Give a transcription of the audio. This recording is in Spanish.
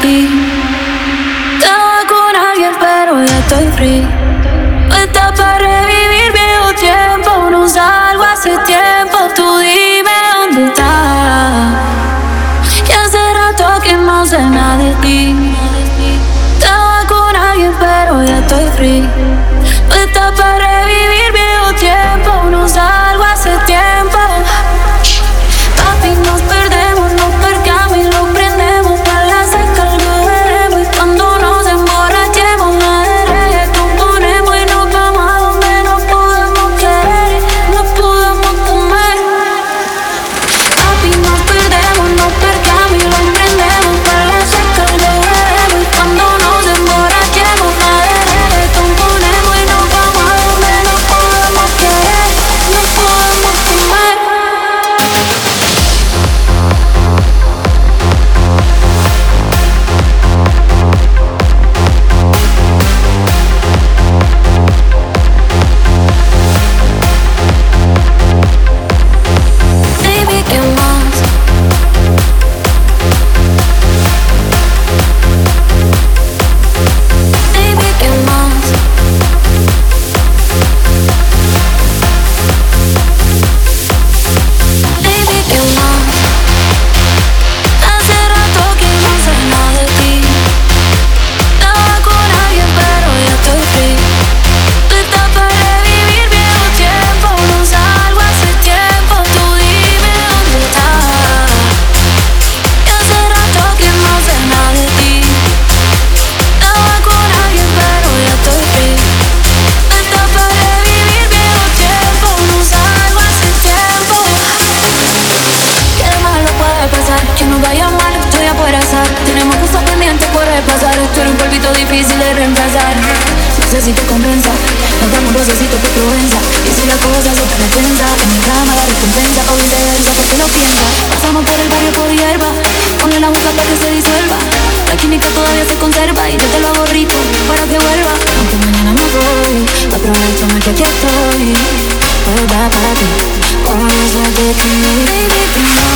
ti. Estaba con alguien, pero ya estoy free. Está para revivir viejo tiempo. No salgo hace tiempo. Tú dime dónde estás. Y hace rato que no sé nada de ti. Estaba con alguien, pero ya estoy free. Difícil de reemplazar. Necesito compensar Nos damos necesito que provenza. Y si la cosa se te tensa En mi cama la recompensa. O viceversa porque lo piensa. Pasamos por el barrio por hierba Ponle la boca para que se disuelva. La química todavía se conserva Y yo te lo hago rico para que vuelva. Aunque mañana me voy Aprovechame que aquí estoy. Toda para ti Con eso de